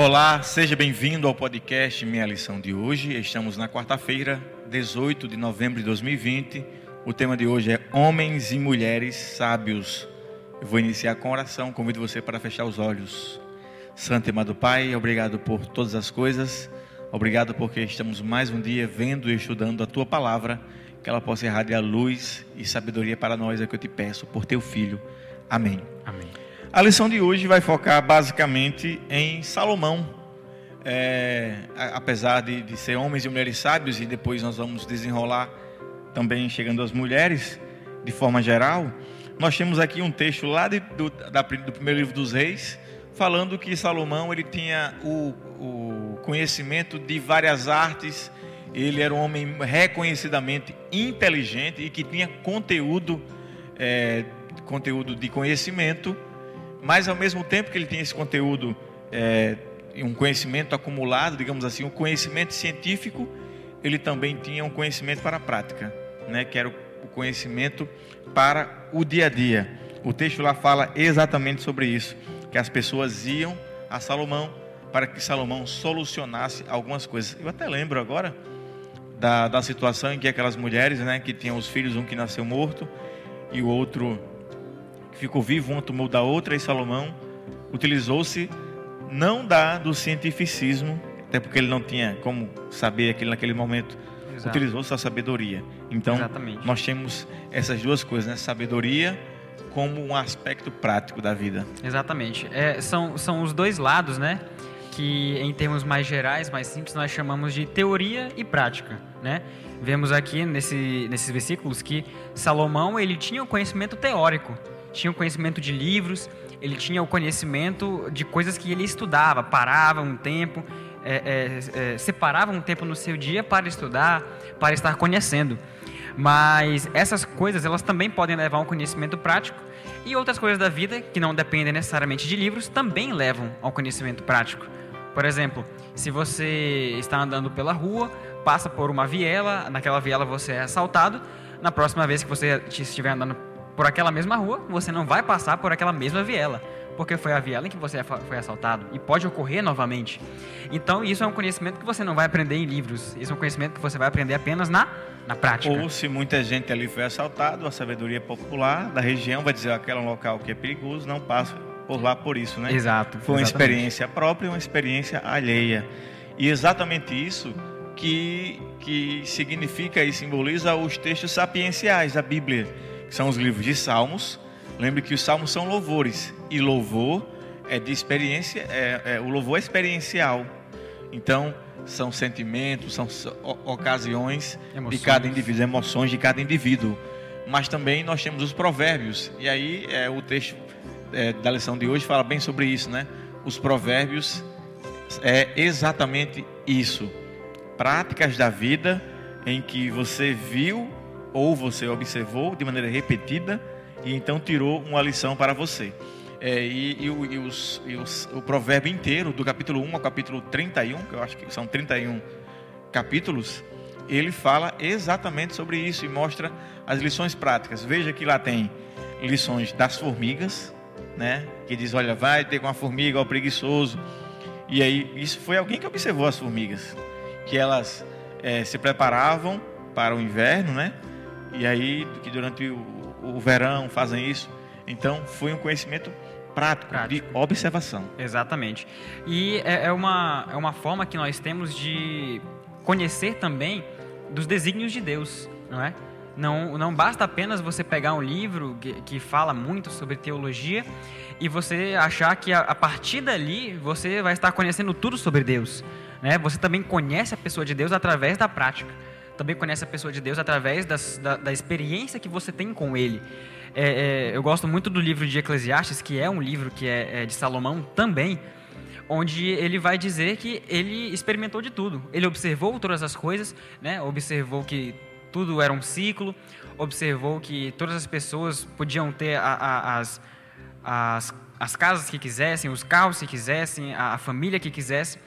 Olá, seja bem-vindo ao podcast Minha Lição de hoje. Estamos na quarta-feira, 18 de novembro de 2020. O tema de hoje é Homens e Mulheres Sábios. Eu vou iniciar com oração. Convido você para fechar os olhos. Santo e amado Pai, obrigado por todas as coisas. Obrigado porque estamos mais um dia vendo e estudando a tua palavra. Que ela possa irradiar luz e sabedoria para nós, é o que eu te peço, por teu filho. Amém. Amém. A lição de hoje vai focar basicamente em Salomão. É, apesar de, de, ser homens e mulheres sábios, e depois nós vamos desenrolar também chegando às mulheres, de forma geral, nós temos aqui um texto lá de, do, da, do primeiro livro dos reis, falando que Salomão ele tinha o, o conhecimento de várias artes, ele era um homem reconhecidamente inteligente e que tinha conteúdo, é, conteúdo de conhecimento mas ao mesmo tempo que ele tinha esse conteúdo, é, um conhecimento acumulado, digamos assim, um conhecimento científico, ele também tinha um conhecimento para a prática, né, que era o conhecimento para o dia a dia. O texto lá fala exatamente sobre isso, que as pessoas iam a Salomão para que Salomão solucionasse algumas coisas. Eu até lembro agora da, da situação em que aquelas mulheres, né, que tinham os filhos, um que nasceu morto e o outro ficou vivo, uma tomou da outra, e Salomão utilizou-se não da do cientificismo, até porque ele não tinha como saber aquilo naquele momento, utilizou-se a sabedoria. Então, Exatamente. nós temos essas duas coisas, né? Sabedoria como um aspecto prático da vida. Exatamente. É, são, são os dois lados, né? Que em termos mais gerais, mais simples, nós chamamos de teoria e prática, né? Vemos aqui nesse, nesses versículos que Salomão ele tinha o conhecimento teórico, tinha o conhecimento de livros, ele tinha o conhecimento de coisas que ele estudava, parava um tempo, é, é, é, separava um tempo no seu dia para estudar, para estar conhecendo. Mas essas coisas, elas também podem levar a um conhecimento prático e outras coisas da vida, que não dependem necessariamente de livros, também levam ao conhecimento prático. Por exemplo, se você está andando pela rua, passa por uma viela, naquela viela você é assaltado, na próxima vez que você estiver andando por aquela mesma rua, você não vai passar por aquela mesma viela, porque foi a viela em que você foi assaltado e pode ocorrer novamente. Então, isso é um conhecimento que você não vai aprender em livros, isso é um conhecimento que você vai aprender apenas na, na prática. Ou se muita gente ali foi assaltado, a sabedoria popular da região vai dizer aquele é um local que é perigoso, não passa por lá por isso, né? Exato. Foi uma exatamente. experiência própria e uma experiência alheia. E exatamente isso que, que significa e simboliza os textos sapienciais da Bíblia que são os livros de Salmos. Lembre que os Salmos são louvores e louvor é de experiência, é, é, o louvor é experiencial. Então são sentimentos, são ocasiões emoções. de cada indivíduo, emoções de cada indivíduo. Mas também nós temos os provérbios e aí é, o texto é, da lição de hoje fala bem sobre isso, né? Os provérbios é exatamente isso, práticas da vida em que você viu ou você observou de maneira repetida e então tirou uma lição para você. É, e, e, e, os, e os, o provérbio inteiro, do capítulo 1 ao capítulo 31, que eu acho que são 31 capítulos, ele fala exatamente sobre isso e mostra as lições práticas. Veja que lá tem lições das formigas, né? Que diz, olha, vai ter com a formiga, o preguiçoso. E aí, isso foi alguém que observou as formigas, que elas é, se preparavam para o inverno, né? E aí que durante o, o verão fazem isso. Então foi um conhecimento prático, prático. de observação. Exatamente. E é, é, uma, é uma forma que nós temos de conhecer também dos desígnios de Deus, não é? Não, não basta apenas você pegar um livro que, que fala muito sobre teologia e você achar que a, a partir dali você vai estar conhecendo tudo sobre Deus. Né? Você também conhece a pessoa de Deus através da prática também conhece a pessoa de Deus através das, da, da, experiência que você tem com Ele. É, é, eu gosto muito do livro de Eclesiastes, que é um livro que é, é de Salomão também, onde ele vai dizer que ele experimentou de tudo. Ele observou todas as coisas, né? observou que tudo era um ciclo, observou que todas as pessoas podiam ter a, a, as, as, as casas que quisessem, os carros que quisessem, a, a família que quisesse.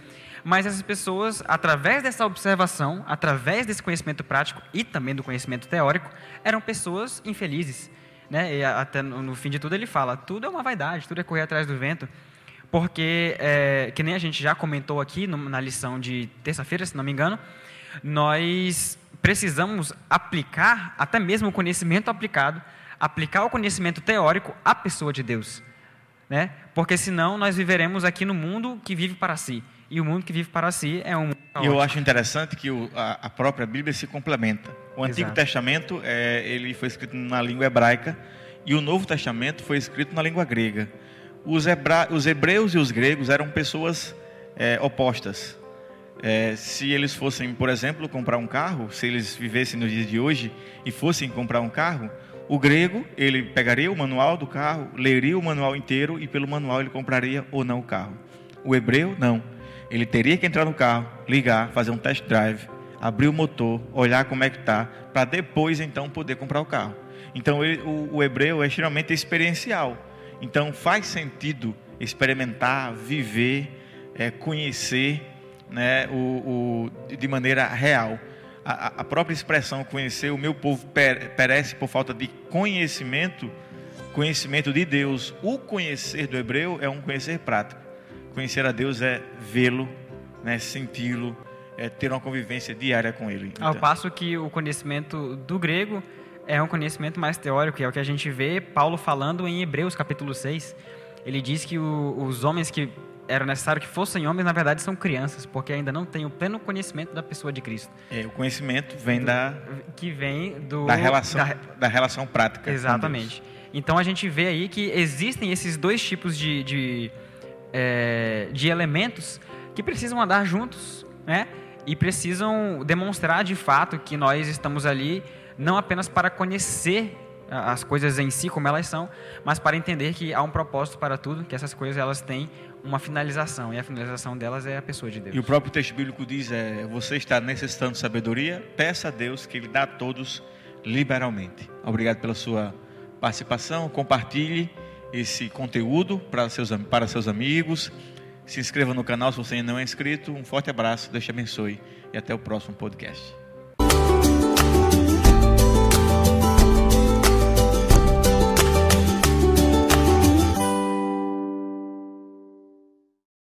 Mas essas pessoas, através dessa observação, através desse conhecimento prático e também do conhecimento teórico, eram pessoas infelizes. Né? E até no fim de tudo ele fala: tudo é uma vaidade, tudo é correr atrás do vento. porque, é, que nem a gente já comentou aqui na lição de terça-feira, se não me engano, nós precisamos aplicar, até mesmo o conhecimento aplicado, aplicar o conhecimento teórico à pessoa de Deus. Né? Porque senão nós viveremos aqui no mundo que vive para si. E o mundo que vive para si é um mundo E eu acho interessante que o, a, a, própria Bíblia se complementa. O Antigo Exato. Testamento é, ele foi escrito na língua hebraica e o Novo Testamento foi escrito na língua grega. Os, hebra, os hebreus e os gregos eram pessoas é, opostas. É, se eles fossem, por exemplo, comprar um carro, se eles vivessem nos dias de hoje e fossem comprar um carro, o grego, ele pegaria o manual do carro, leria o manual inteiro e pelo manual ele compraria ou não o carro. O hebreu, não. Ele teria que entrar no carro, ligar, fazer um test drive, abrir o motor, olhar como é que está, para depois então poder comprar o carro. Então ele, o, o hebreu é extremamente experiencial. Então faz sentido experimentar, viver, é, conhecer né, o, o, de maneira real. A, a, própria expressão conhecer, o meu povo perece por falta de conhecimento, conhecimento de Deus. O conhecer do hebreu é um conhecer prático. Conhecer a Deus é vê-lo, né, senti-lo, é ter uma convivência diária com Ele. Então. Ao passo que o conhecimento do grego é um conhecimento mais teórico, é o que a gente vê Paulo falando em Hebreus capítulo 6. Ele diz que o, os homens que era necessário que fossem homens, na verdade são crianças, porque ainda não têm o pleno conhecimento da pessoa de Cristo. É, o conhecimento vem do, da que vem do da relação da, da relação prática. Exatamente. Então a gente vê aí que existem esses dois tipos de, de é, de elementos que precisam andar juntos, né? E precisam demonstrar de fato que nós estamos ali não apenas para conhecer as coisas em si como elas são, mas para entender que há um propósito para tudo, que essas coisas elas têm uma finalização e a finalização delas é a pessoa de Deus. E o próprio texto bíblico diz é: você está necessitando de sabedoria, peça a Deus que ele dá a todos liberalmente. Obrigado pela sua participação, compartilhe esse conteúdo para seus, para seus amigos. Se inscreva no canal se você ainda não é inscrito. Um forte abraço, Deus te abençoe e até o próximo podcast.